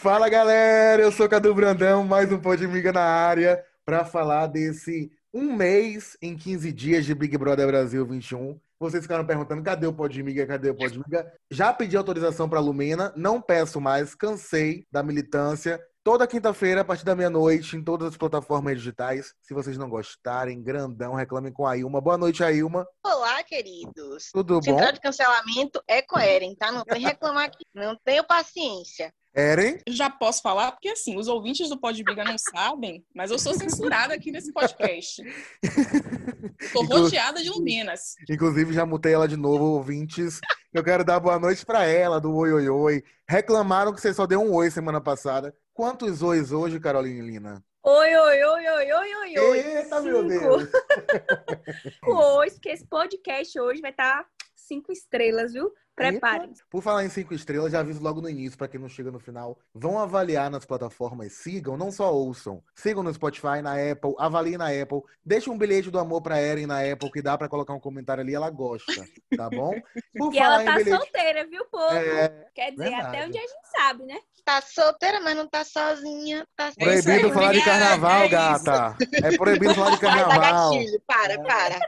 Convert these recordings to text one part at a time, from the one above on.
Fala galera, eu sou Cadu Brandão, mais um Podmiga na área para falar desse um mês em 15 dias de Big Brother Brasil 21. Vocês ficaram perguntando cadê o Podmiga, cadê o Podmiga? Já pedi autorização para Lumena, não peço mais, cansei da militância. Toda quinta-feira, a partir da meia-noite, em todas as plataformas digitais. Se vocês não gostarem, grandão, reclamem com a Ilma. Boa noite, Ilma. Olá, queridos. Tudo Central bom? de cancelamento é coerente, tá? Não tem reclamar aqui. Não tenho paciência. Eren? Já posso falar, porque assim, os ouvintes do Podbiga não sabem, mas eu sou censurada aqui nesse podcast. Tô rodeada de luminas. Inclusive, já mutei ela de novo, ouvintes. Eu quero dar boa noite para ela, do Oi Oi Oi. Reclamaram que você só deu um oi semana passada. Quantos ois hoje, Carolina Lina? Oi, oi, oi, oi, oi, oi, oi. Eita, meu Cinco. Deus! Hoje, que esse podcast hoje vai estar cinco estrelas, viu? Preparem-se. Por falar em cinco estrelas, já aviso logo no início, para quem não chega no final. Vão avaliar nas plataformas, sigam, não só ouçam. Sigam no Spotify, na Apple, avaliem na Apple. Deixa um bilhete do amor pra Eren na Apple, que dá pra colocar um comentário ali, ela gosta, tá bom? Por E ela tá bilhete... solteira, viu, povo? É, Quer dizer, verdade. até onde a gente sabe, né? Tá solteira, mas não tá sozinha. Tá É proibido aí, falar de carnaval, é gata. É proibido falar de carnaval. gatilho. Para, para.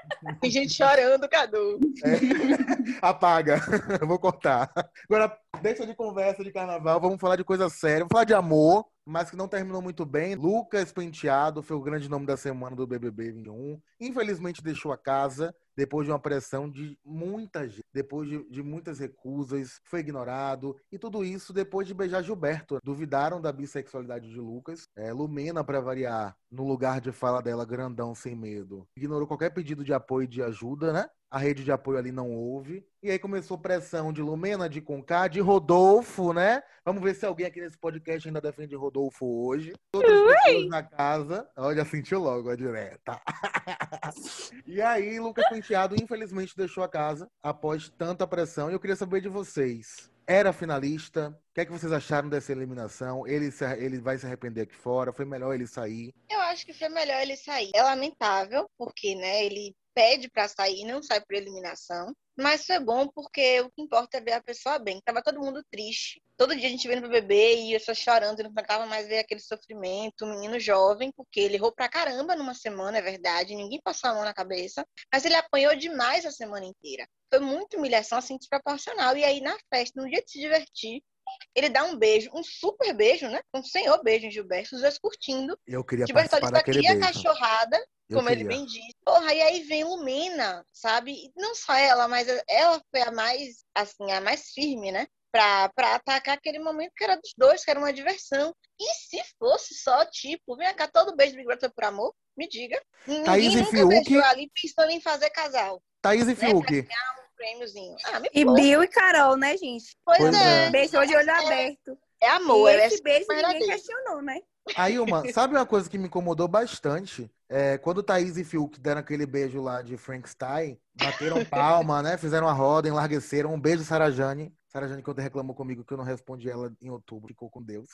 Tem gente chorando, Cadu. Apaga. Eu Vou cortar. Agora, deixa de conversa de carnaval. Vamos falar de coisa séria. Vamos falar de amor, mas que não terminou muito bem. Lucas Penteado foi o grande nome da semana do BBB 21. Infelizmente deixou a casa depois de uma pressão de muita gente, depois de, de muitas recusas, foi ignorado. E tudo isso depois de beijar Gilberto. Duvidaram da bissexualidade de Lucas. É, Lumena, para variar, no lugar de fala dela, grandão, sem medo. Ignorou qualquer pedido de apoio e de ajuda, né? A rede de apoio ali não houve. E aí começou pressão de Lumena, de Conká, de Rodolfo, né? Vamos ver se alguém aqui nesse podcast ainda defende Rodolfo hoje. Todas as pessoas na casa. Olha, sentiu logo a direta. e aí, Lucas Penteado, infelizmente, deixou a casa após tanta pressão. E eu queria saber de vocês. Era finalista? O que é que vocês acharam dessa eliminação? Ele, se- ele vai se arrepender aqui fora? Foi melhor ele sair? Eu acho que foi melhor ele sair. É lamentável, porque, né, ele pede pra sair não sai por eliminação. Mas foi bom porque o que importa é ver a pessoa bem. Tava todo mundo triste. Todo dia a gente vendo pro bebê e eu só chorando e não aguentava mais ver aquele sofrimento. Um menino jovem, porque ele errou pra caramba numa semana, é verdade. Ninguém passou a mão na cabeça. Mas ele apanhou demais a semana inteira. Foi muita humilhação, assim, desproporcional. E aí, na festa, no dia de se divertir, ele dá um beijo, um super beijo, né? Um senhor beijo em Gilberto, os dois curtindo. Eu queria Gilberto participar daquele queria beijo. cachorrada, Eu como ele queria. bem disse. Porra, e aí vem Lumena, sabe? E não só ela, mas ela foi a mais, assim, a mais firme, né? Pra, pra atacar aquele momento que era dos dois, que era uma diversão. E se fosse só, tipo, vem cá, todo beijo do Big Brother foi por amor? Me diga. Thaís Ninguém e nunca Fiuk? beijou ali pensando em fazer casal. Thaís Né? e Fiuk. Um prêmiozinho. Ah, me E. Bill e Carol, né, gente? Pois, Pois é. é. Beijou de olho aberto. É amor, e é esse beijo ninguém verdadeiro. questionou, né? Aí, uma, sabe uma coisa que me incomodou bastante? É, quando Thaís e Fiuk deram aquele beijo lá de Frankenstein, bateram palma, né? Fizeram a roda, enlargueceram. Um beijo, Sarajane. Sarajane, quando reclamou comigo que eu não respondi ela em outubro, ficou com Deus.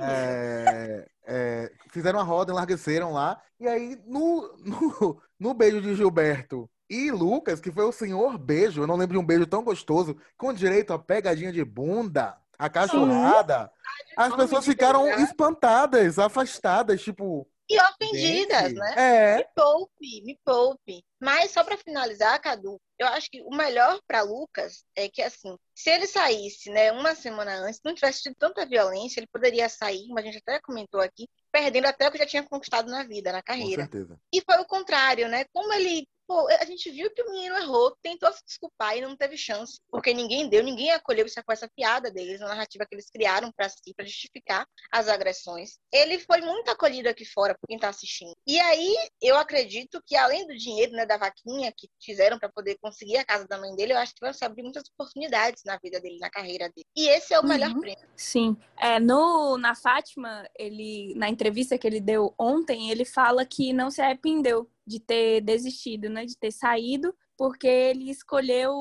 É, é, fizeram a roda, enlargueceram lá. E aí, no, no, no beijo de Gilberto e Lucas, que foi o senhor beijo, eu não lembro de um beijo tão gostoso, com direito a pegadinha de bunda, a cachorrada, as Nome pessoas ficaram espantadas, afastadas, tipo. E ofendidas, gente, né? É, Me poupe, me poupe. Mas só para finalizar, Cadu, eu acho que o melhor para Lucas é que assim, se ele saísse, né, uma semana antes, não tivesse tido tanta violência, ele poderia sair, como a gente até comentou aqui, perdendo até o que já tinha conquistado na vida, na com carreira. certeza. E foi o contrário, né? Como ele, pô, a gente viu que o menino errou, tentou se desculpar e não teve chance, porque ninguém deu, ninguém acolheu isso com essa piada deles, a narrativa que eles criaram para si, para justificar as agressões. Ele foi muito acolhido aqui fora por quem tá assistindo. E aí, eu acredito que além do dinheiro, né, da vaquinha que fizeram para poder conseguir a casa da mãe dele, eu acho que vai se abrir muitas oportunidades na vida dele, na carreira dele. E esse é o melhor Uhum. prêmio. Sim. É, no, na Fátima, ele, na entrevista que ele deu ontem, ele fala que não se arrependeu de ter desistido, né? De ter saído, porque ele escolheu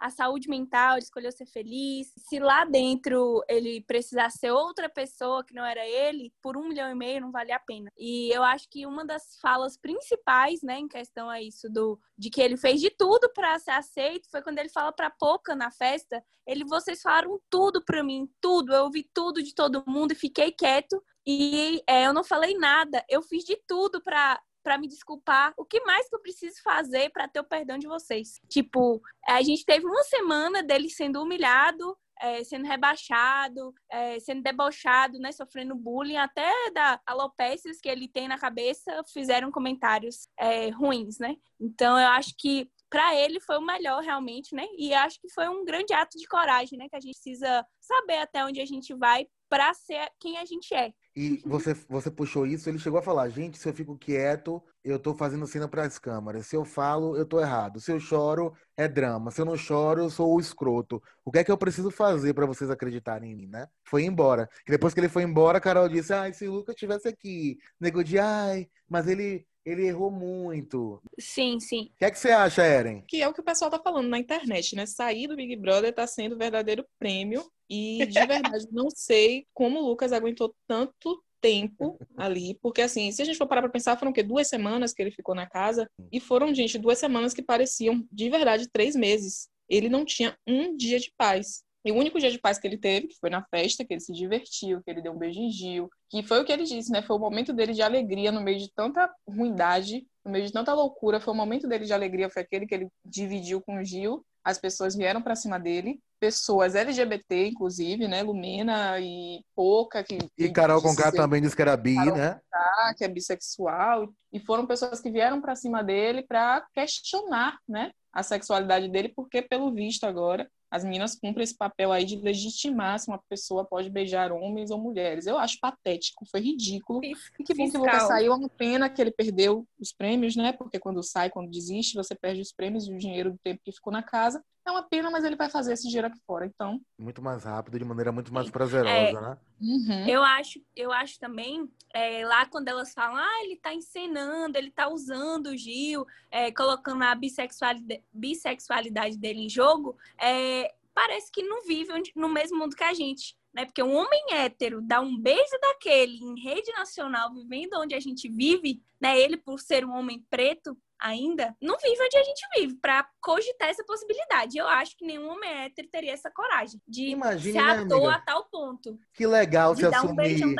a saúde mental, ele escolheu ser feliz. Se lá dentro ele precisar ser outra pessoa que não era ele, por um milhão e meio não vale a pena. E eu acho que uma das falas principais, né, em questão a isso do de que ele fez de tudo para ser aceito, foi quando ele fala para Poca na festa, ele vocês falaram tudo para mim, tudo, eu ouvi tudo de todo mundo e fiquei quieto e é, eu não falei nada, eu fiz de tudo para para me desculpar. O que mais que eu preciso fazer para ter o perdão de vocês? Tipo, a gente teve uma semana dele sendo humilhado, é, sendo rebaixado, é, sendo debochado, né, sofrendo bullying, até da alopécias que ele tem na cabeça fizeram comentários é, ruins, né? Então eu acho que para ele foi o melhor realmente, né? E acho que foi um grande ato de coragem, né? Que a gente precisa saber até onde a gente vai para ser quem a gente é. E você, você puxou isso, ele chegou a falar, gente, se eu fico quieto, eu tô fazendo cena para as câmeras. Se eu falo, eu tô errado. Se eu choro, é drama. Se eu não choro, eu sou o escroto. O que é que eu preciso fazer para vocês acreditarem em mim, né? Foi embora. E depois que ele foi embora, a Carol disse, ai, se o Lucas estivesse aqui. Nego de, ai, mas ele ele errou muito. Sim, sim. O que é que você acha, Eren? Que é o que o pessoal tá falando na internet, né? Sair do Big Brother tá sendo o verdadeiro prêmio. E de verdade, não sei como o Lucas aguentou tanto tempo ali, porque assim, se a gente for parar para pensar, foram o quê? Duas semanas que ele ficou na casa, e foram, gente, duas semanas que pareciam, de verdade, três meses. Ele não tinha um dia de paz. E o único dia de paz que ele teve, que foi na festa, que ele se divertiu, que ele deu um beijo em Gil, que foi o que ele disse, né? Foi o momento dele de alegria no meio de tanta ruindade, no meio de tanta loucura. Foi o momento dele de alegria, foi aquele que ele dividiu com o Gil. As pessoas vieram para cima dele, pessoas LGBT, inclusive, né? Lumena e Poca. Que, e Carol Conká também disse que era bi, Carol né? Conká, que é bissexual. E foram pessoas que vieram para cima dele para questionar, né? A sexualidade dele, porque, pelo visto agora, as meninas cumprem esse papel aí de legitimar se uma pessoa pode beijar homens ou mulheres. Eu acho patético, foi ridículo. E que bom que o Lucas saiu, é uma pena que ele perdeu os prêmios, né? Porque quando sai, quando desiste, você perde os prêmios e o dinheiro do tempo que ficou na casa. É uma pena, mas ele vai fazer esse dinheiro aqui fora, então. Muito mais rápido, de maneira muito mais prazerosa, é, né? Uhum. Eu acho, eu acho também, é, lá quando elas falam, ah, ele tá encenando, ele tá usando o Gil, é, colocando a bissexualidade, bissexualidade dele em jogo, é, parece que não vive no mesmo mundo que a gente. Né? Porque um homem hétero dar um beijo daquele em rede nacional, vivendo onde a gente vive, né? Ele, por ser um homem preto, ainda não vive onde a gente vive, para cogitar essa possibilidade. Eu acho que nenhum homem hétero teria essa coragem de Imagine, se né, ator a tal ponto. Que legal se assumir, um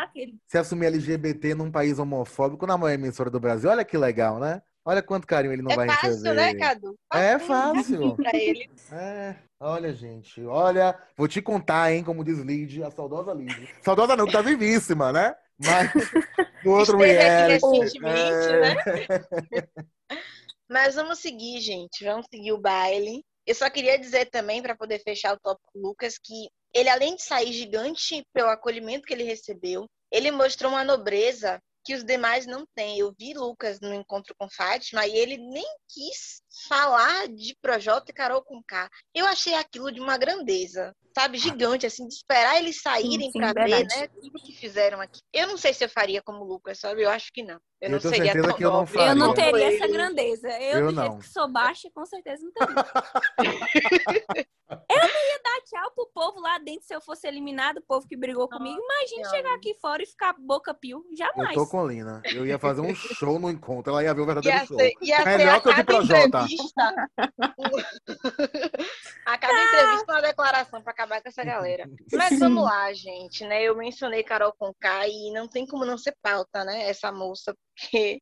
se assumir LGBT num país homofóbico na maior emissora do Brasil. Olha que legal, né? Olha quanto carinho ele não é vai fácil, receber. Né, Cadu? É fácil. Pra ele. É, olha, gente. Olha, vou te contar, hein, como diz Lid, a saudosa Lid. Saudosa não, que tá vivíssima, né? Mas do outro reality. recentemente, é... né? Mas vamos seguir, gente. Vamos seguir o baile. Eu só queria dizer também, para poder fechar o tópico Lucas, que ele, além de sair gigante pelo acolhimento que ele recebeu, ele mostrou uma nobreza que os demais não têm. Eu vi Lucas no encontro com Fátima e ele nem quis falar de Projota e Carol com K. Eu achei aquilo de uma grandeza, sabe, gigante, assim, de esperar eles saírem para ver, né, tudo que fizeram aqui. Eu não sei se eu faria como Lucas, sabe? Eu acho que não. Eu, eu não seria tão que eu não, eu não teria essa grandeza. Eu, eu do jeito que sou baixa, com certeza não teria. eu não ia dar tchau pro povo lá dentro se eu fosse eliminado, o povo que brigou comigo. Imagina chegar aqui fora e ficar boca pio. Jamais. Eu tô com Lina. Eu ia fazer um show no encontro. Ela ia ver o verdadeiro ia show. Ser, ia Melhor que o de Projota. A cada entrevista uma declaração para acabar com essa galera. Mas vamos lá, gente, né? Eu mencionei Carol Conká e não tem como não ser pauta, né? Essa moça, porque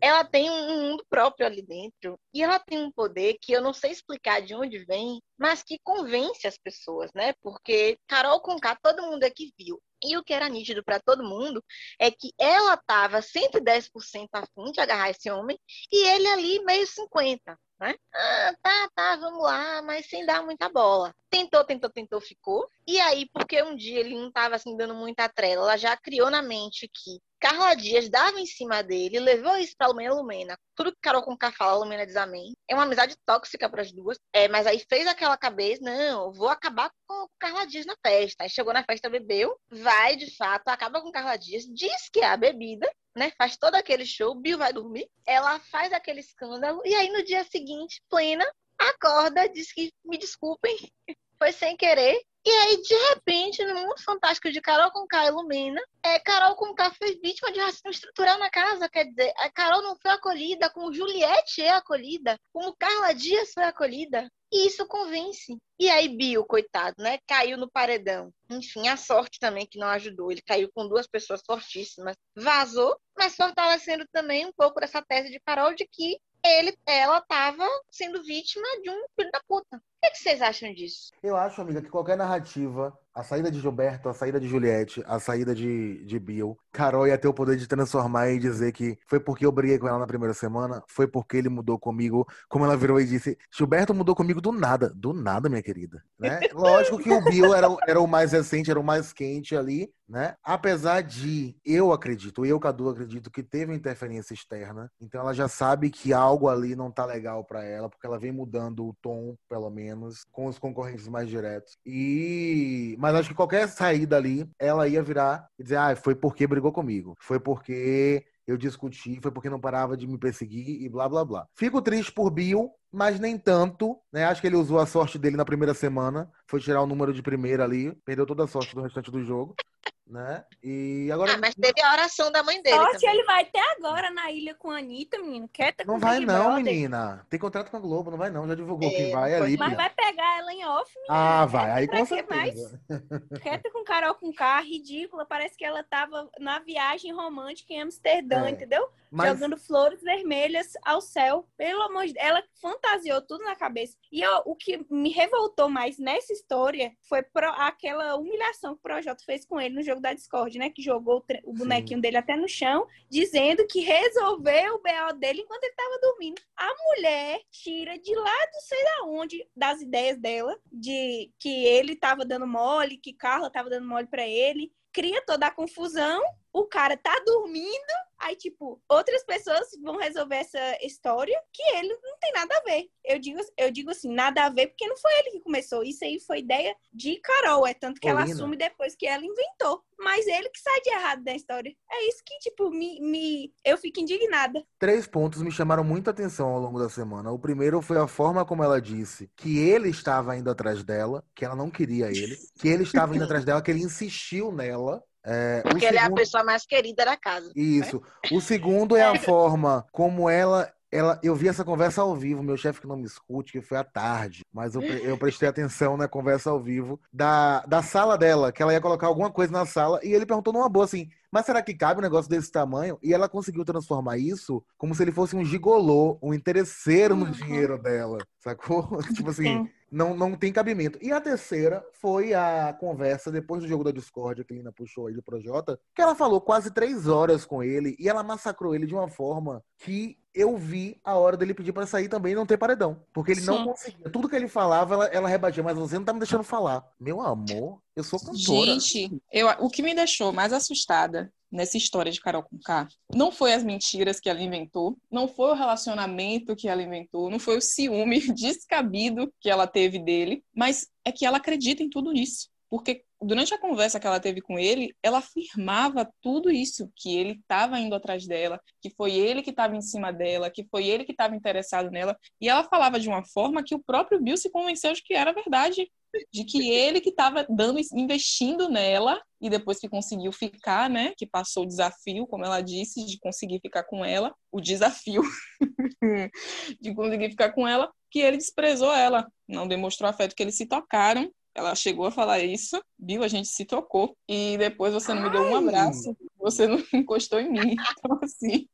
ela tem um mundo próprio ali dentro e ela tem um poder que eu não sei explicar de onde vem, mas que convence as pessoas, né? Porque Carol Conká todo mundo aqui viu. E o que era nítido para todo mundo é que ela estava 110% afim de agarrar esse homem e ele ali meio 50 né? Ah, tá, tá, vamos lá, mas sem dar muita bola. Tentou, tentou, tentou, ficou. E aí, porque um dia ele não estava assim dando muita trela, ela já criou na mente que Carla Dias dava em cima dele, levou isso pra Lumena Lumena. Tudo que Carol Conká fala, Lumena diz amém. É uma amizade tóxica para as duas. É, mas aí fez aquela cabeça, não, vou acabar com Carla Dias na festa. Aí chegou na festa, bebeu, vai de fato, acaba com Carla Dias, diz que é a bebida, né? Faz todo aquele show, Bill vai dormir, ela faz aquele escândalo, e aí no dia seguinte, plena, acorda, diz que me desculpem, foi sem querer. E aí, de repente, no mundo fantástico de Carol com K ilumina, é, Carol com K foi vítima de racismo estrutural na casa. Quer dizer, a Carol não foi acolhida como Juliette é acolhida, como Carla Dias foi acolhida. E isso convence. E aí, Bill, coitado, né? Caiu no paredão. Enfim, a sorte também que não ajudou. Ele caiu com duas pessoas fortíssimas. Vazou, mas fortalecendo também um pouco dessa tese de Carol de que ele, ela estava sendo vítima de um filho da puta. O que, é que vocês acham disso? Eu acho, amiga, que qualquer narrativa a saída de Gilberto, a saída de Juliette, a saída de, de Bill, Carol ia ter o poder de transformar e dizer que foi porque eu briguei com ela na primeira semana, foi porque ele mudou comigo, como ela virou e disse, Gilberto mudou comigo do nada, do nada, minha querida, né? Lógico que o Bill era, era o mais recente, era o mais quente ali, né? Apesar de, eu acredito, eu, Cadu, acredito que teve interferência externa, então ela já sabe que algo ali não tá legal para ela, porque ela vem mudando o tom, pelo menos, com os concorrentes mais diretos. E mas acho que qualquer saída ali, ela ia virar e dizer, ah, foi porque brigou comigo. Foi porque eu discuti, foi porque não parava de me perseguir e blá blá blá. Fico triste por Bill, mas nem tanto, né? Acho que ele usou a sorte dele na primeira semana, foi tirar o número de primeira ali, perdeu toda a sorte do restante do jogo né? E agora. Ah, mas teve a oração da mãe dele. Sorte também. ele vai ter agora na ilha com a Anitta, menino. Quieta não vai, não, Brother. menina. Tem contrato com a Globo, não vai, não. Já divulgou é, quem vai ali. Mas vai pegar ela em off, menina. Ah, vai. Aí com certeza. Mais? Quieta com Carol com K, ridícula. Parece que ela tava na viagem romântica em Amsterdã, é. entendeu? Mas... Jogando flores vermelhas ao céu. Pelo amor de Deus. Ela fantasiou tudo na cabeça. E eu, o que me revoltou mais nessa história foi pro, aquela humilhação que o Projota fez com ele no jogo da Discord, né? Que jogou o, o bonequinho Sim. dele até no chão, dizendo que resolveu o BO dele enquanto ele tava dormindo. A mulher tira de lá do sei da onde, das ideias dela, de que ele tava dando mole, que Carla tava dando mole para ele, cria toda a confusão, o cara tá dormindo, aí, tipo, outras pessoas vão resolver essa história que ele não tem nada a ver. Eu digo, eu digo assim, nada a ver, porque não foi ele que começou. Isso aí foi ideia de Carol, é tanto que ela assume depois que ela inventou. Mas ele que sai de errado da história. É isso que, tipo, me, me... eu fico indignada. Três pontos me chamaram muita atenção ao longo da semana. O primeiro foi a forma como ela disse que ele estava indo atrás dela, que ela não queria ele, que ele estava indo atrás dela, que ele insistiu nela é, Porque ele segundo... é a pessoa mais querida da casa. Isso. Né? O segundo é a forma como ela ela, eu vi essa conversa ao vivo, meu chefe que não me escute, que foi à tarde, mas eu, eu prestei atenção na conversa ao vivo da, da sala dela, que ela ia colocar alguma coisa na sala, e ele perguntou numa boa assim: mas será que cabe um negócio desse tamanho? E ela conseguiu transformar isso como se ele fosse um gigolô, um interesseiro no uhum. dinheiro dela, sacou? tipo assim. Sim não, não tem cabimento. E a terceira foi a conversa depois do jogo da Discord que a Lina puxou aí do Projota, que ela falou quase três horas com ele e ela massacrou ele de uma forma que eu vi a hora dele pedir para sair também e não ter paredão. Porque ele Sim. não conseguia. Tudo que ele falava, ela, ela rebatia, mas você não tá me deixando falar. Meu amor, eu sou cantora. Gente, eu, o que me deixou mais assustada nessa história de Carol com K não foi as mentiras que ela inventou, não foi o relacionamento que ela inventou, não foi o ciúme descabido que ela teve dele, mas é que ela acredita em tudo isso. Porque durante a conversa que ela teve com ele, ela afirmava tudo isso, que ele estava indo atrás dela, que foi ele que estava em cima dela, que foi ele que estava interessado nela, e ela falava de uma forma que o próprio Bill se convenceu de que era verdade de que ele que estava dando, investindo nela e depois que conseguiu ficar, né, que passou o desafio, como ela disse, de conseguir ficar com ela, o desafio de conseguir ficar com ela, que ele desprezou ela, não demonstrou afeto, que eles se tocaram ela chegou a falar isso, viu? A gente se tocou. E depois você não me deu um abraço, você não encostou em mim. Então, assim,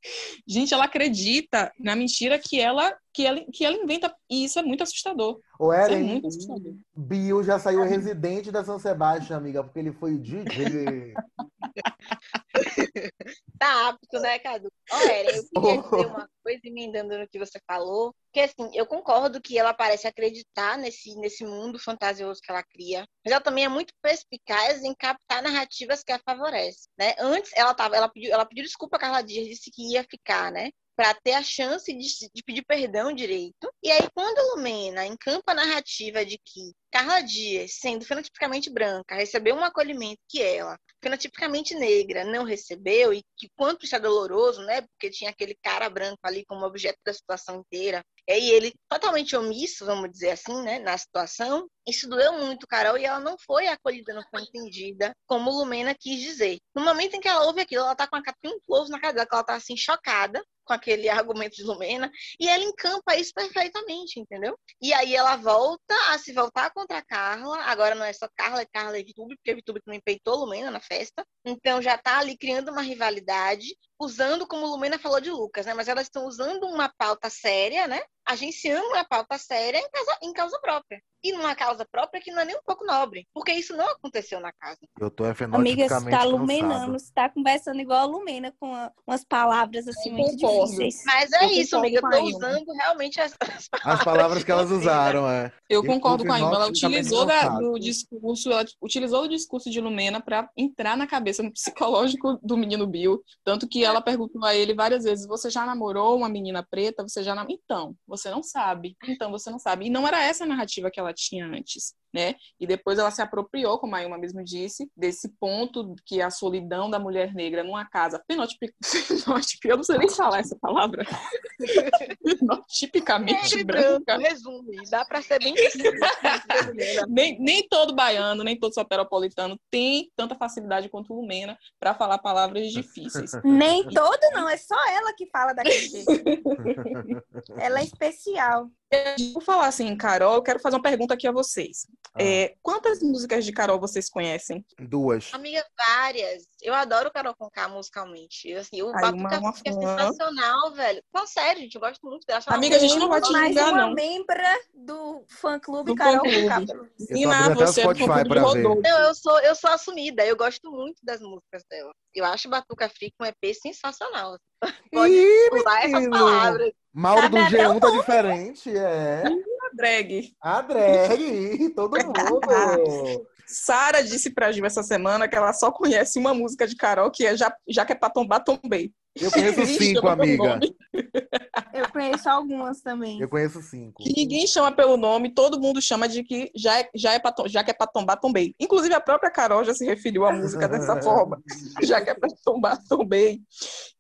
gente, ela acredita na mentira que ela, que ela, que ela inventa. E isso é muito assustador. O Eren, é muito assustador. Bill já saiu residente da São Sebastião, amiga, porque ele foi o DJ. tá apto, né, Cadu? Olha, eu queria dizer uma coisa emendando no que você falou, que assim, eu concordo que ela parece acreditar nesse, nesse mundo fantasioso que ela cria, mas ela também é muito perspicaz em captar narrativas que a favorecem, né? Antes ela tava, ela pediu, ela pediu desculpa a Carla Dias, disse que ia ficar, né? para ter a chance de, de, pedir perdão direito. E aí, quando a Lumena encampa a narrativa de que Carla Dias, sendo fenotipicamente branca, recebeu um acolhimento que ela, fenotipicamente negra, não recebeu, e que quanto isso é doloroso, né? Porque tinha aquele cara branco ali como objeto da situação inteira. E ele totalmente omisso, vamos dizer assim, né, na situação. Isso doeu muito, Carol, e ela não foi acolhida, não foi entendida, como Lumena quis dizer. No momento em que ela ouve aquilo, ela tá com a capinha um close na cara dela, ela tá assim, chocada com aquele argumento de Lumena, e ela encampa isso perfeitamente, entendeu? E aí ela volta a se voltar contra a Carla, agora não é só Carla, é Carla e Vitube, porque Vitube também peitou Lumena na festa, então já tá ali criando uma rivalidade, usando, como Lumena falou de Lucas, né? Mas elas estão usando uma pauta séria, né? Agenciando uma pauta séria em causa, em causa própria. E numa causa própria que não é nem um pouco nobre. Porque isso não aconteceu na casa. Eu tô Amiga, você tá lumenando, você tá conversando igual a Lumena, com a- umas palavras assim Eu muito concordo. difíceis. Mas é Eu isso, amiga. Eu tô usando realmente as, as As palavras que elas usaram, é. Eu Eu concordo com a Ilma. Ela utilizou da- do discurso, ela utilizou o discurso de Lumena para entrar na cabeça no psicológico do menino Bill. Tanto que ela perguntou a ele várias vezes: Você já namorou uma menina preta? Você já nam... Então, você não sabe. Então, você não sabe. E não era essa a narrativa que ela tinha antes. Né? E depois ela se apropriou, como a Ilma mesmo disse, desse ponto que a solidão da mulher negra numa casa fenotipi... fenotipi- eu não sei nem falar essa palavra, fenotipicamente e branca. resume. Dá pra ser bem simples. nem, nem todo baiano, nem todo soteropolitano tem tanta facilidade quanto o Lumena para falar palavras difíceis. Nem todo, não, é só ela que fala daquele jeito. ela é especial. Por falar assim, em Carol, eu quero fazer uma pergunta aqui a vocês. Ah. É, quantas músicas de Carol vocês conhecem? Duas. Amiga, várias. Eu adoro Carol Conká musicalmente. Assim, o Ai, uma- Batuca uma é fã. sensacional, velho. Não, sério, gente. Eu gosto muito dela. Amiga, a gente não vai te mais julgar, uma não. membra do fã-clube Do Carol. Conká, o você é do fã-clube de. Rodolfo. Não, eu sou, eu sou assumida. Eu gosto muito das músicas dela. Eu acho Batuca Fica um EP sensacional. Pode Ih, usar essas palavras. Mauro do Sabe até G1 tá diferente, é. Drag. A drag, todo mundo. Sara disse pra Gil essa semana que ela só conhece uma música de Carol, que é Já, já que é pra tombar, tombei. Eu conheço Ninguém cinco, amiga. Eu conheço algumas também. Eu conheço cinco. Que ninguém chama pelo nome, todo mundo chama de que já, é, já, é pra, já que é pra tombar, tombei. Inclusive a própria Carol já se referiu à música dessa forma. Já que é pra tombar, tombei.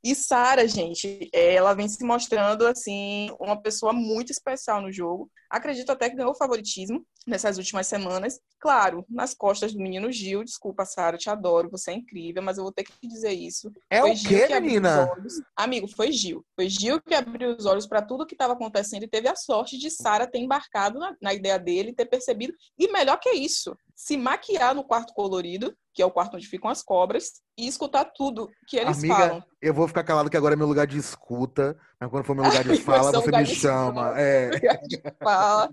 E Sara, gente, ela vem se mostrando, assim, uma pessoa muito especial no jogo. Acredito até que ganhou favoritismo nessas últimas semanas. Claro, nas costas do menino Gil. Desculpa, Sara, te adoro, você é incrível, mas eu vou ter que dizer isso. É Foi o Gil quê, que abriu menina? Os olhos. Amigo, foi Gil. Foi Gil que abriu os olhos para tudo que estava acontecendo e teve a sorte de Sara ter embarcado na, na ideia dele, ter percebido. E melhor que isso, se maquiar no quarto colorido, que é o quarto onde ficam as cobras, e escutar tudo que eles Amiga, falam. Eu vou ficar calado que agora é meu lugar de escuta, mas quando for meu lugar de fala, você me de chama. É. Fala.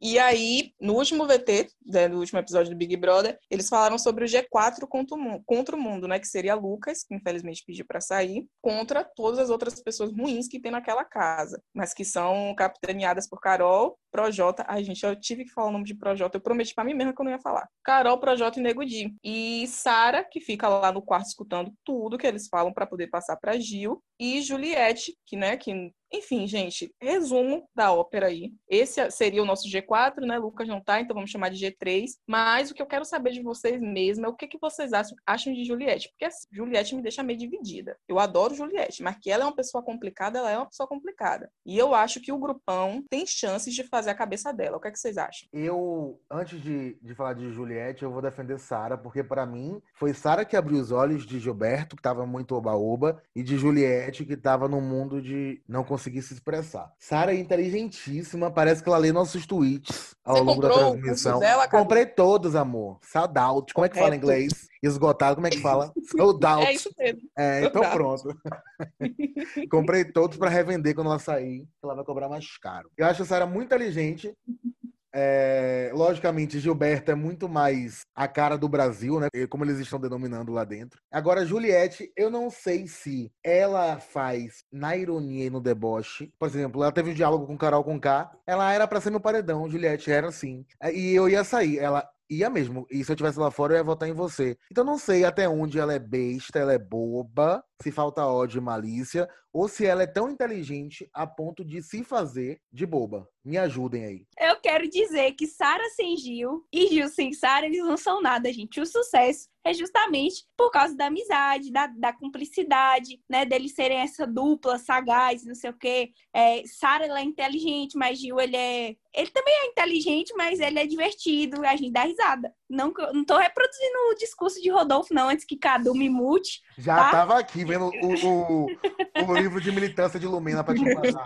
E aí, no último VT, né, no último episódio do Big Brother, eles falaram sobre o G4 contra o, mu- contra o mundo, né? Que seria Lucas, que infelizmente pediu para sair, contra todas as outras pessoas ruins que tem naquela casa, mas que são capitaneadas por Carol, Projota. Ai, gente, eu tive que falar o nome de Projota. Eu prometi para mim mesma que eu não ia falar. Carol, Projota e Nego Di. E Sara, que fica lá no quarto escutando tudo que eles falam para poder passar para Gil. E Juliette, que, né, que enfim, gente, resumo da ópera aí. Esse seria o nosso G4, né? Lucas não tá, então vamos chamar de G3. Mas o que eu quero saber de vocês mesmo é o que, que vocês acham, de Juliette. Porque assim, Juliette me deixa meio dividida. Eu adoro Juliette, mas que ela é uma pessoa complicada, ela é uma pessoa complicada. E eu acho que o grupão tem chances de fazer a cabeça dela. O que, é que vocês acham? Eu, antes de, de falar de Juliette, eu vou defender Sara, porque pra mim foi Sara que abriu os olhos de Gilberto, que tava muito oba-oba, e de Juliette, que tava no mundo de não conseguir se expressar. Sara é inteligentíssima, parece que ela lê nossos tweets ao Você longo da transmissão. dela? Comprei todos, amor. Sold out. Como é que fala em inglês? Esgotado, como é que fala? Sold out. É isso mesmo. É, então pronto. Comprei todos pra revender quando ela sair, ela vai cobrar mais caro. Eu acho a Sara muito inteligente. É, logicamente, Gilberto é muito mais a cara do Brasil, né? Como eles estão denominando lá dentro. Agora, Juliette, eu não sei se ela faz na ironia e no deboche. Por exemplo, ela teve um diálogo com Carol Conká. Ela era pra ser meu paredão, Juliette era assim. E eu ia sair. Ela ia mesmo. E se eu estivesse lá fora, eu ia votar em você. Então, não sei até onde ela é besta, ela é boba, se falta ódio e malícia, ou se ela é tão inteligente a ponto de se fazer de boba. Me ajudem aí. Eu quero dizer que Sara sem Gil e Gil sem Sara, eles não são nada, gente. O sucesso é justamente por causa da amizade, da, da cumplicidade, né? Deles serem essa dupla sagaz, não sei o quê. É, Sara, é inteligente, mas Gil, ele é ele também é inteligente, mas ele é divertido, a gente dá risada. Não, não tô reproduzindo o discurso de Rodolfo, não, antes que Cadu me mute. Já tá? tava aqui vendo o, o, o livro de militância de Lumena para te passar.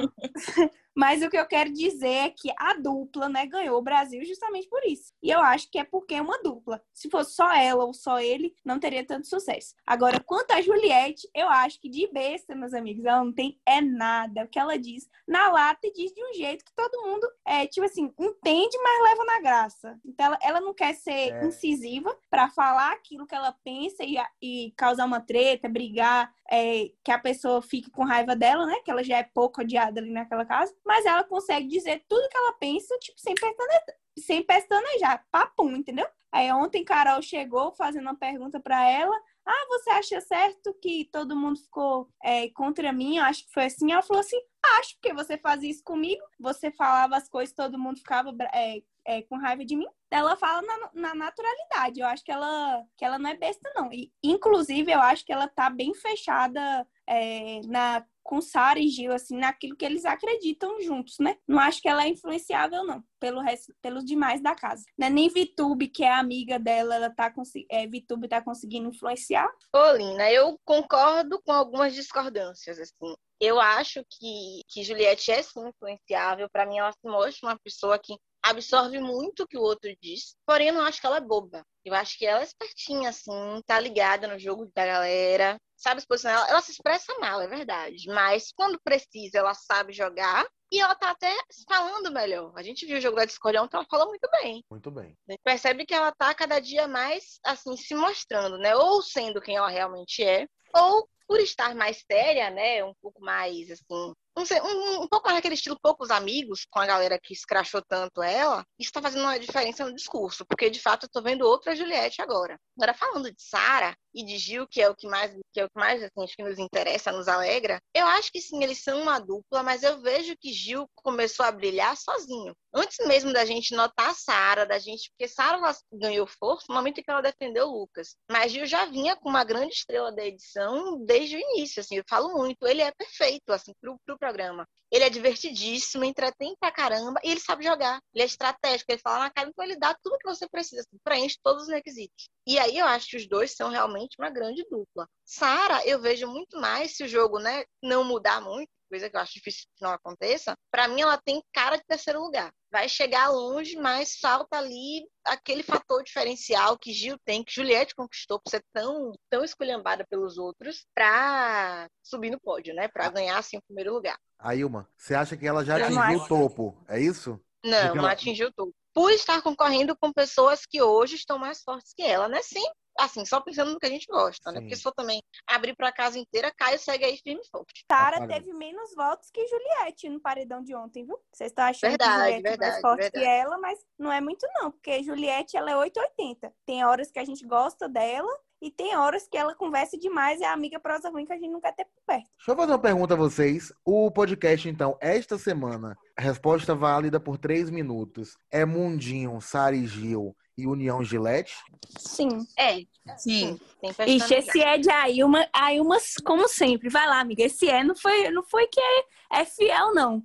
Mas o que eu quero dizer é que a dupla, né, ganhou o Brasil justamente por isso. E eu acho que é porque é uma dupla. Se fosse só ela ou só ele, não teria tanto sucesso. Agora, quanto a Juliette, eu acho que de besta, meus amigos, ela não tem é nada. O que ela diz na lata e diz de um jeito que todo mundo, é, tipo assim, entende, mas leva na graça. Então, ela, ela não quer ser é. incisiva para falar aquilo que ela pensa e, e causar uma treta, brigar, é, que a pessoa fique com raiva dela, né? Que ela já é pouco odiada ali naquela casa mas ela consegue dizer tudo que ela pensa, tipo, sem pestanejar, sem pestanejar, papum, entendeu? Aí ontem Carol chegou fazendo uma pergunta para ela. Ah, você acha certo que todo mundo ficou é, contra mim? Eu acho que foi assim. Ela falou assim: acho, porque você fazia isso comigo, você falava as coisas, todo mundo ficava é, é, com raiva de mim. Ela fala na, na, naturalidade. Eu acho que ela, que ela não é besta, não. E, inclusive, eu acho que ela tá bem fechada é, na com Sara e Gil, assim, naquilo que eles acreditam juntos, né? Não acho que ela é influenciável, não, pelo resto, pelos demais da casa. Né? Nem Vitube, que é amiga dela, ela tá é, Vitube tá conseguindo influenciar. Ô, Lina, eu concordo com algumas discordâncias, assim. Eu acho que, que Juliette é sim influenciável. Para mim, ela se mostra uma pessoa que absorve muito o que o outro diz, porém eu não acho que ela é boba. Eu acho que ela é espertinha, assim, tá ligada no jogo da galera, sabe se posicionar. Ela, ela se expressa mal, é verdade, mas quando precisa, ela sabe jogar e ela tá até falando melhor. A gente viu o jogo da Discord ontem, ela falou muito bem. Muito bem. A gente percebe que ela tá cada dia mais, assim, se mostrando, né? Ou sendo quem ela realmente é, ou por estar mais séria, né, um pouco mais assim, um, um, um pouco mais aquele estilo poucos amigos com a galera que escrachou tanto ela, isso está fazendo uma diferença no discurso, porque de fato eu tô vendo outra Juliette agora. Agora falando de Sara e de Gil, que é o que mais que é o que mais assim, acho que nos interessa, nos alegra, eu acho que sim, eles são uma dupla, mas eu vejo que Gil começou a brilhar sozinho. Antes mesmo da gente notar Sara, da gente, porque Sara ganhou força no momento em que ela defendeu o Lucas. Mas Gil já vinha com uma grande estrela da edição desde o início, assim, eu falo muito, ele é perfeito, assim, pro, pro programa. Ele é divertidíssimo, entretém pra caramba e ele sabe jogar. Ele é estratégico, ele fala na cara, então ele dá tudo que você precisa, assim, preenche todos os requisitos. E aí eu acho que os dois são realmente uma grande dupla. Sara, eu vejo muito mais se o jogo né, não mudar muito, coisa que eu acho difícil que não aconteça, para mim ela tem cara de terceiro lugar. Vai chegar longe, mas falta ali aquele fator diferencial que Gil tem, que Juliette conquistou por ser tão, tão esculhambada pelos outros, para subir no pódio, né? Para ganhar assim o primeiro lugar. A Ilma, você acha que ela já atingiu o topo? É isso? Não, ela... não atingiu o topo. Por estar concorrendo com pessoas que hoje estão mais fortes que ela, né? Sim, assim, só pensando no que a gente gosta, Sim. né? Porque se for também abrir para casa inteira, Caio segue aí firme e forte. Tara teve menos votos que Juliette no paredão de ontem, viu? Vocês estão achando verdade, que Juliette verdade, é mais forte verdade. que ela, mas não é muito não, porque Juliette, ela é 880. Tem horas que a gente gosta dela e tem horas que ela conversa demais e é a amiga prosa ruim que a gente não quer ter por perto. Deixa eu fazer uma pergunta a vocês. O podcast, então, esta semana, resposta válida por três minutos. É Mundinho, Sari Gil e União Gillette? Sim. É. Sim. Ixi, esse é de Ailma, Ailma, como sempre. Vai lá, amiga. Esse é não foi, não foi que é, é fiel, não.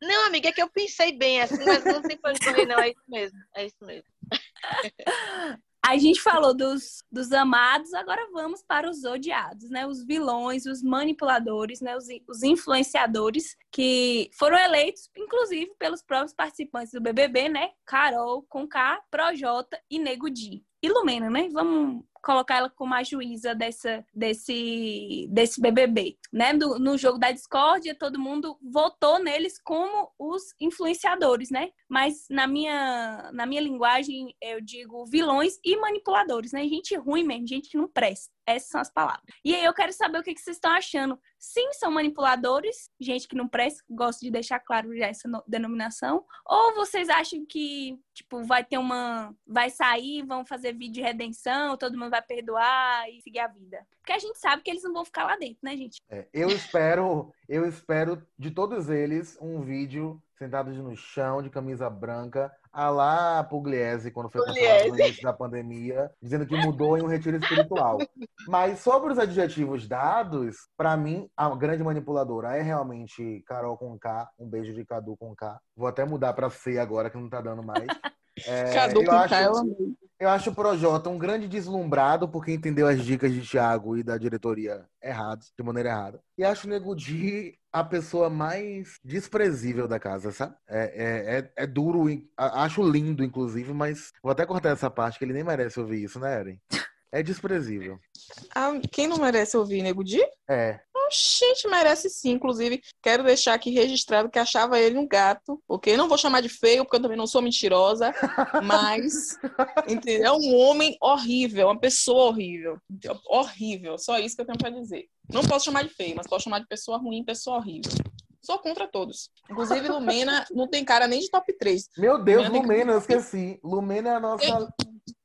Não, amiga, é que eu pensei bem assim, mas não tem pra correr, não. É isso mesmo. É isso mesmo. A gente falou dos, dos amados, agora vamos para os odiados, né? Os vilões, os manipuladores, né? Os, os influenciadores que foram eleitos, inclusive, pelos próprios participantes do BBB, né? Carol, Conká, Projota e Nego Di. Lumena, né? Vamos colocar ela como a juíza dessa, desse, desse BBB. Né? No jogo da discórdia, todo mundo votou neles como os influenciadores, né? Mas na minha, na minha linguagem, eu digo vilões e manipuladores, né? Gente ruim mesmo, gente que não presta. Essas são as palavras. E aí eu quero saber o que vocês estão achando. Sim, são manipuladores, gente que não presta, gosto de deixar claro já essa denominação. Ou vocês acham que, tipo, vai ter uma. Vai sair, vão fazer vídeo de redenção, todo mundo vai perdoar e seguir a vida? porque a gente sabe que eles não vão ficar lá dentro, né, gente? É, eu espero, eu espero de todos eles um vídeo sentados no chão, de camisa branca, a lá Pugliese, quando foi cancelado no início da pandemia, dizendo que mudou em um retiro espiritual. Mas sobre os adjetivos dados, para mim, a grande manipuladora é realmente Carol com K, um beijo de Cadu com K. Vou até mudar para C agora, que não tá dando mais. É, Cadu com K, eu amei. Eu acho o Projota um grande deslumbrado porque entendeu as dicas de Thiago e da diretoria erradas, de maneira errada. E acho o Nego Di a pessoa mais desprezível da casa, sabe? É, é, é, é, duro, acho lindo, inclusive, mas vou até cortar essa parte que ele nem merece ouvir isso, né, Eren? É desprezível. Ah, quem não merece ouvir, Nego Di? É. Gente, merece sim. Inclusive, quero deixar aqui registrado que achava ele um gato, ok? Não vou chamar de feio, porque eu também não sou mentirosa, mas entendeu? é um homem horrível, uma pessoa horrível. Horrível, só isso que eu tenho para dizer. Não posso chamar de feio, mas posso chamar de pessoa ruim, pessoa horrível. Sou contra todos. Inclusive, Lumena não tem cara nem de top 3. Meu Deus, Lumena, Lumena eu esqueci. Lumena é a nossa.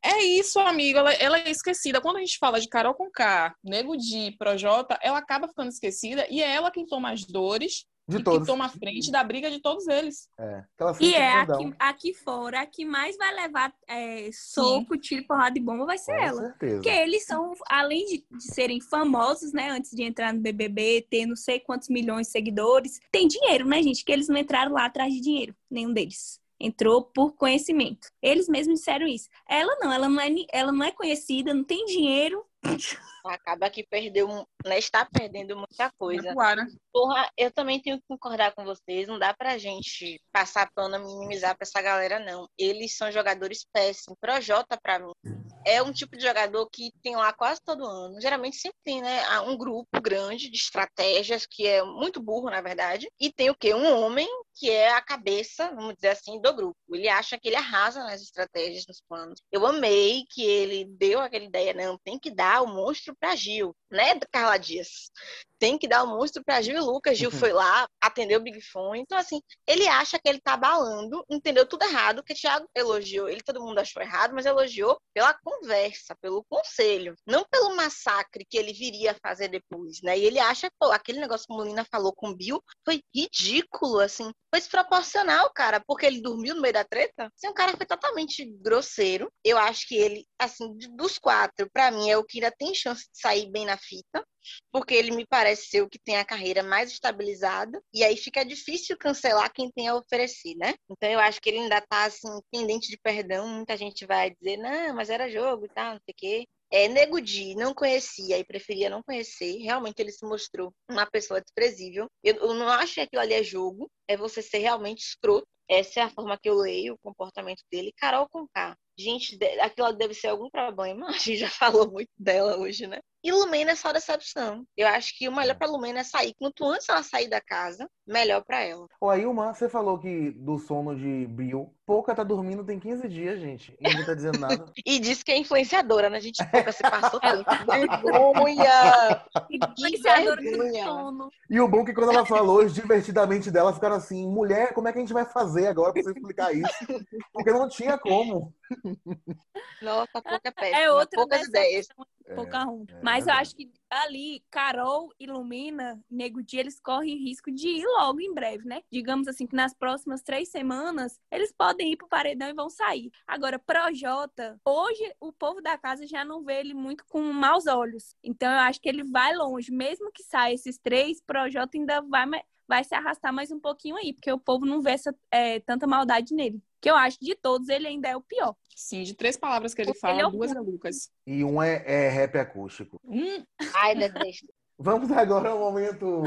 É isso, amigo. Ela, ela, é esquecida. Quando a gente fala de Carol com K, Nego Di, Projota, ela acaba ficando esquecida e é ela quem toma as dores de e todos. que toma a frente da briga de todos eles. É. E é aqui, aqui, fora, a que mais vai levar é, soco, Sim. tiro, porrada de bomba vai ser Com ela. Certeza. Porque eles são, além de, de, serem famosos, né, antes de entrar no BBB, ter não sei quantos milhões de seguidores, tem dinheiro, né, gente? Que eles não entraram lá atrás de dinheiro, nenhum deles entrou por conhecimento. Eles mesmos disseram isso. Ela não, ela não é, ela não é conhecida, não tem dinheiro. Acaba que perdeu, né, está perdendo muita coisa. Claro. Porra, eu também tenho que concordar com vocês. Não dá pra gente passar pano, minimizar pra essa galera, não. Eles são jogadores péssimos. Projota, pra mim, é um tipo de jogador que tem lá quase todo ano. Geralmente sempre tem, né, um grupo grande de estratégias, que é muito burro, na verdade. E tem o quê? Um homem que é a cabeça, vamos dizer assim, do grupo. Ele acha que ele arrasa nas estratégias, nos planos. Eu amei que ele deu aquela ideia, não, tem que dar o monstro para Gil, né, Carla Dias? Tem que dar o monstro para Gil e Lucas. Gil foi lá, atendeu o Big Fone. Então, assim, ele acha que ele tá balando, entendeu tudo errado, que o Thiago elogiou. Ele, todo mundo achou errado, mas elogiou pela conversa, pelo conselho, não pelo massacre que ele viria fazer depois, né? E ele acha, pô, aquele negócio que o Molina falou com o Bill foi ridículo, assim foi desproporcional, cara, porque ele dormiu no meio da treta. Assim, o cara foi totalmente grosseiro. Eu acho que ele, assim, dos quatro, para mim, é o que ainda tem chance de sair bem na fita porque ele me parece ser o que tem a carreira mais estabilizada, e aí fica difícil cancelar quem tem a oferecer, né? Então eu acho que ele ainda tá, assim, pendente de perdão, muita gente vai dizer, não, mas era jogo e tal, não sei o quê. É, Nego Di, não conhecia e preferia não conhecer. Realmente ele se mostrou uma pessoa desprezível. Eu, eu não acho que aquilo ali é jogo, é você ser realmente escroto. Essa é a forma que eu leio o comportamento dele. Carol com K. Gente, aquilo deve ser algum problema. A gente já falou muito dela hoje, né? E Lumena é só decepção. Eu acho que o melhor para Lumena é sair. Quanto antes ela sair da casa, melhor para ela. Ô, Ailma, você falou que do sono de Bill, Pouca tá dormindo tem 15 dias, gente. E ninguém tá dizendo nada. e disse que é influenciadora, né? A gente pouca se passou tanto. vergonha! influenciadora do sono. E o bom é que quando ela falou divertidamente dela, ficaram assim, mulher, como é que a gente vai fazer agora pra você explicar isso? Porque não tinha como. Nossa, pouca peça. É outra poucas ideias. Pouca é, é, Mas eu acho que ali, Carol e Lumina, Nego Dia, eles correm risco de ir logo em breve, né? Digamos assim, que nas próximas três semanas, eles podem ir pro paredão e vão sair. Agora, Projota, hoje o povo da casa já não vê ele muito com maus olhos. Então, eu acho que ele vai longe. Mesmo que saia esses três, Projota ainda vai, vai se arrastar mais um pouquinho aí, porque o povo não vê essa, é, tanta maldade nele que eu acho de todos ele ainda é o pior. Sim, de três palavras que ele Porque fala, ele é duas é Lucas. E um é, é rap acústico. Hum. Ai, detesto. Vamos agora ao momento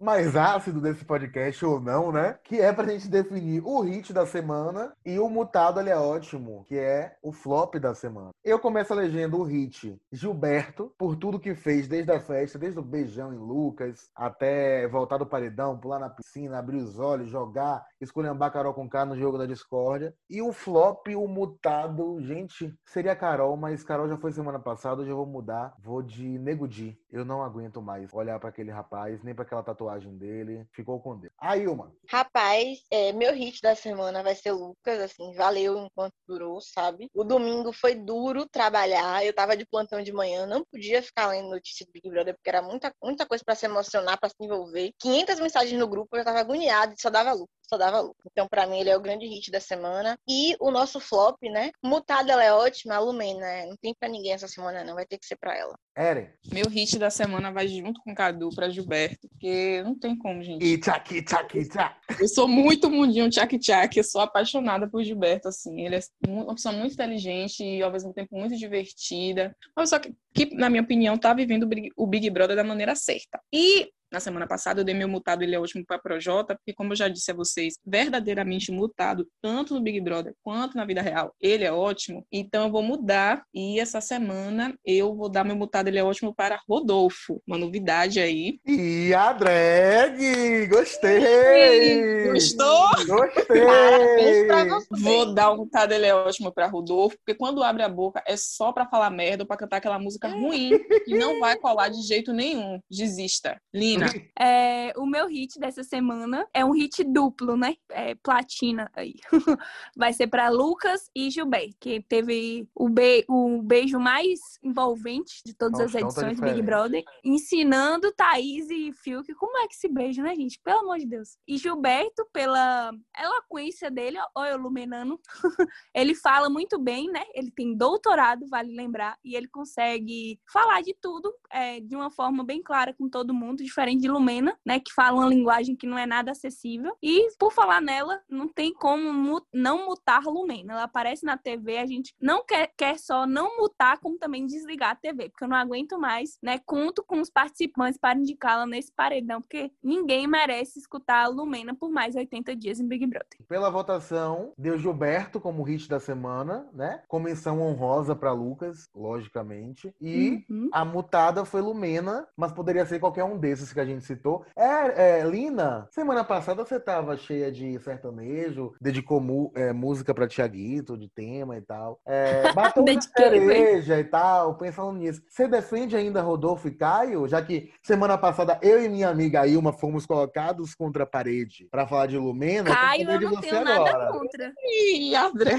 mais ácido desse podcast, ou não, né? Que é pra gente definir o hit da semana e o mutado, ele é ótimo, que é o flop da semana. Eu começo a legenda o hit Gilberto, por tudo que fez desde a festa, desde o beijão em Lucas, até voltar do paredão, pular na piscina, abrir os olhos, jogar, esculhambar Carol com K no jogo da discórdia. E o flop, o mutado, gente, seria Carol, mas Carol já foi semana passada, hoje eu vou mudar, vou de Nego Di. Eu não aguento mais olhar para aquele rapaz, nem para aquela tatuagem dele. Ficou com Deus. A Ilma. Rapaz, é, meu hit da semana vai ser Lucas, assim, valeu enquanto durou, sabe? O domingo foi duro trabalhar, eu tava de plantão de manhã, não podia ficar lendo notícia do Big Brother, porque era muita, muita coisa para se emocionar, para se envolver. 500 mensagens no grupo, eu já tava agoniada e só dava Lucas só dava lucro. Então, para mim, ele é o grande hit da semana. E o nosso flop, né? Mutada, ela é ótima, a Lumena, né? Não tem para ninguém essa semana, não. Vai ter que ser para ela. Eren. Meu hit da semana vai junto com o Cadu pra Gilberto, porque não tem como, gente. E tchaki, tchaki, tchak. Eu sou muito mundinho tchak tchak, eu sou apaixonada por Gilberto, assim. Ele é uma pessoa muito inteligente e, ao mesmo tempo, muito divertida. Mas só que, que na minha opinião, tá vivendo o Big Brother da maneira certa. E na semana passada eu dei meu mutado, ele é ótimo para Projota, porque como eu já disse a vocês, verdadeiramente mutado, tanto no Big Brother quanto na vida real, ele é ótimo. Então eu vou mudar e essa semana eu vou dar meu mutado, ele é ótimo para Rodolfo. Uma novidade aí. E a drag! Gostei! Gostou? Gostei! Parabéns pra você. Vou dar o mutado, ele é ótimo para Rodolfo, porque quando abre a boca é só para falar merda ou para cantar aquela música ruim que não vai colar de jeito nenhum. Desista. Lina. É, o meu hit dessa semana é um hit duplo, né? É, platina aí. Vai ser para Lucas e Gilberto, que teve o, be o beijo mais envolvente de todas as Faustão tá edições do Big. Brother, ensinando Thaís e Fiuk como é que se beija, né, gente? Pelo amor de Deus. E Gilberto, pela eloquência dele, ó, eu iluminando, ele fala muito bem, né? Ele tem doutorado, vale lembrar, e ele consegue falar de tudo é, de uma forma bem clara com todo mundo, diferente de Lumena, né? Que fala uma linguagem que não é nada acessível. E por falar nela, não tem como mu- não mutar Lumena. Ela aparece na TV, a gente não quer, quer só não mutar, como também desligar a TV, porque eu não aguento mais, né? Conto com os participantes para indicá-la nesse paredão, porque ninguém merece escutar a Lumena por mais 80 dias em Big Brother. Pela votação, deu Gilberto como hit da semana, né? Com menção honrosa para Lucas, logicamente. E Uhum. a mutada foi Lumena, mas poderia ser qualquer um desses que a gente citou. É, é, Lina, semana passada você tava cheia de sertanejo, dedicou mu- é, música pra Tiaguito, de tema e tal. É, batom de velho. cereja e tal, pensando nisso. Você defende ainda Rodolfo e Caio? Já que semana passada eu e minha amiga Ilma fomos colocados contra a parede pra falar de Lumena. eu Caio, eu de não tenho agora. nada contra. Ih, André.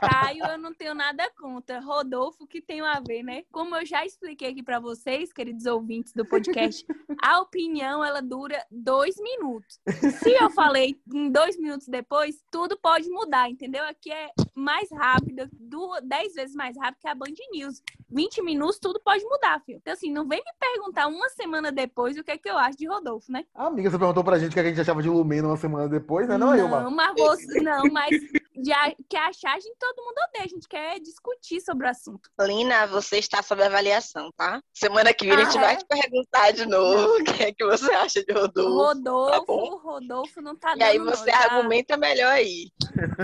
Caio, eu não tenho nada contra. Rodolfo, que tem a ver, né? Como eu já expliquei aqui pra vocês, queridos ouvintes do podcast, a opinião ela dura dois minutos. Se eu falei em dois minutos depois, tudo pode mudar, entendeu? Aqui é mais rápido, duas, dez vezes mais rápido que a Band News. 20 minutos, tudo pode mudar, filho. Então, assim, não vem me perguntar uma semana depois o que é que eu acho de Rodolfo, né? Amiga, você perguntou pra gente o que a gente achava de Lumena uma semana depois, né? Não? Não, mas você, não, mas de a, que achar, a gente todo mundo odeia. A gente quer discutir sobre o assunto. Lina, você está sob avaliação, tá? Semana que vem a gente Ah, vai é? te perguntar de novo o que é que você acha de Rodolfo. Rodolfo, bom. Rodolfo não tá E aí você não, tá? argumenta melhor aí.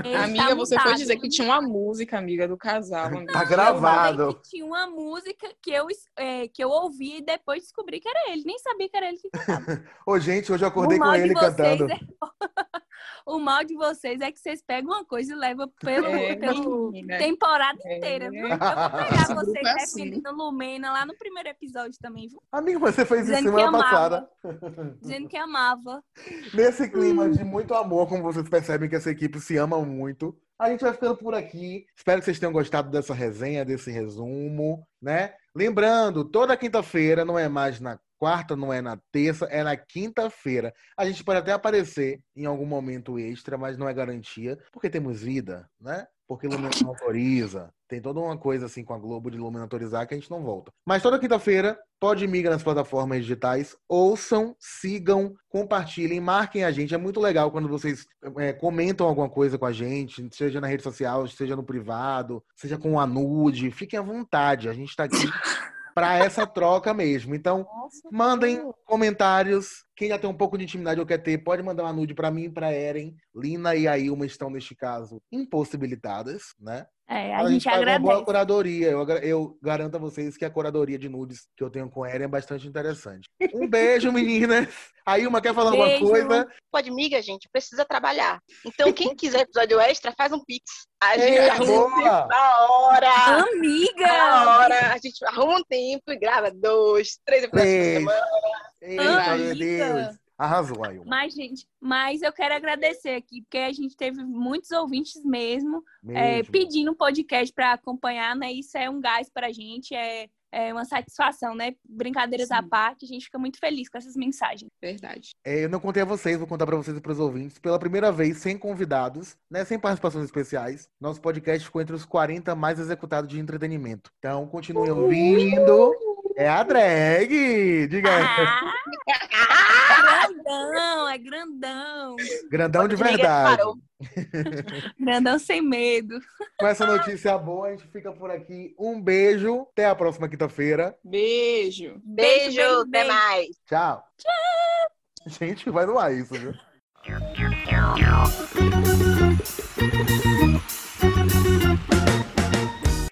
Ele Amiga, tá você foi dizer que tinha uma música, amiga, do casal. amiga. Tá Eu gravado. falei que tinha uma música que eu, é, que eu ouvi e depois descobri que era ele. Nem sabia que era ele que cantava. Ô, gente, hoje eu acordei o com ele cantando. é... o mal de vocês é que vocês pegam uma coisa e levam pelo, É, pelo temporada É. inteira, viu? Eu vou pegar vocês é assim. Lumena lá no primeiro episódio também, viu? Amigo, você fez isso Dizendo semana amava. passada. Dizendo que amava. Nesse clima de muito amor, como vocês percebem que essa equipe se ama muito, a gente vai ficando por aqui. Espero que vocês tenham gostado dessa resenha, desse resumo, né? Lembrando, toda quinta-feira, não é mais na quarta, não é na terça, é na quinta-feira. A gente pode até aparecer em algum momento extra, mas não é garantia, porque temos vida, né? Porque Lumina não autoriza. Tem toda uma coisa assim com a Globo de Lumina autorizar que a gente não volta. Mas toda quinta-feira, pode migrar nas plataformas digitais, ouçam, sigam, compartilhem, marquem a gente. É muito legal quando vocês é, comentam alguma coisa com a gente, seja na rede social, seja no privado, seja com a nude. Fiquem à vontade, a gente tá aqui para essa troca mesmo. Então, Nossa, mandem pô. Comentários. Quem já tem um pouco de intimidade ou quer ter, pode mandar uma nude pra mim e pra Eren. Lina e a Ilma estão, neste caso, impossibilitadas, né? É, a, Mas gente uma agradece. boa curadoria. Eu, eu garanto a vocês que a curadoria de nudes que eu tenho com Eren é bastante interessante. Um beijo, meninas. A Ilma quer falar alguma Beijo. coisa? Pode, miga, gente, precisa trabalhar. Então, quem quiser episódio extra, faz um pix. A gente Ei, arruma um tempo na hora. Amiga! Na hora. A gente arruma um tempo e grava dois, três episódios por semana. Eita, meu. Deus. Arrasou, a Ilma. Mas, gente, mas eu quero agradecer aqui, porque a gente teve muitos ouvintes mesmo é, Mesmo. pedindo um podcast para acompanhar, né? Isso é um gás pra gente, é, é uma satisfação, né? Brincadeiras à Sim. parte, a gente fica muito feliz com essas mensagens. Verdade. É, eu não contei a vocês, vou contar pra vocês e pros ouvintes. Pela primeira vez, sem convidados, né, sem participações especiais, nosso podcast ficou entre os 40 mais executados de entretenimento. Então, continuem ouvindo. É a drag! Diga Ah, grandão, é grandão. grandão de verdade. Grandão sem medo. Com essa notícia boa, a gente fica por aqui. Um beijo. Até a próxima quinta-feira. Beijo. Beijo, beijo, até mais. Tchau. Gente, vai no ar isso, viu?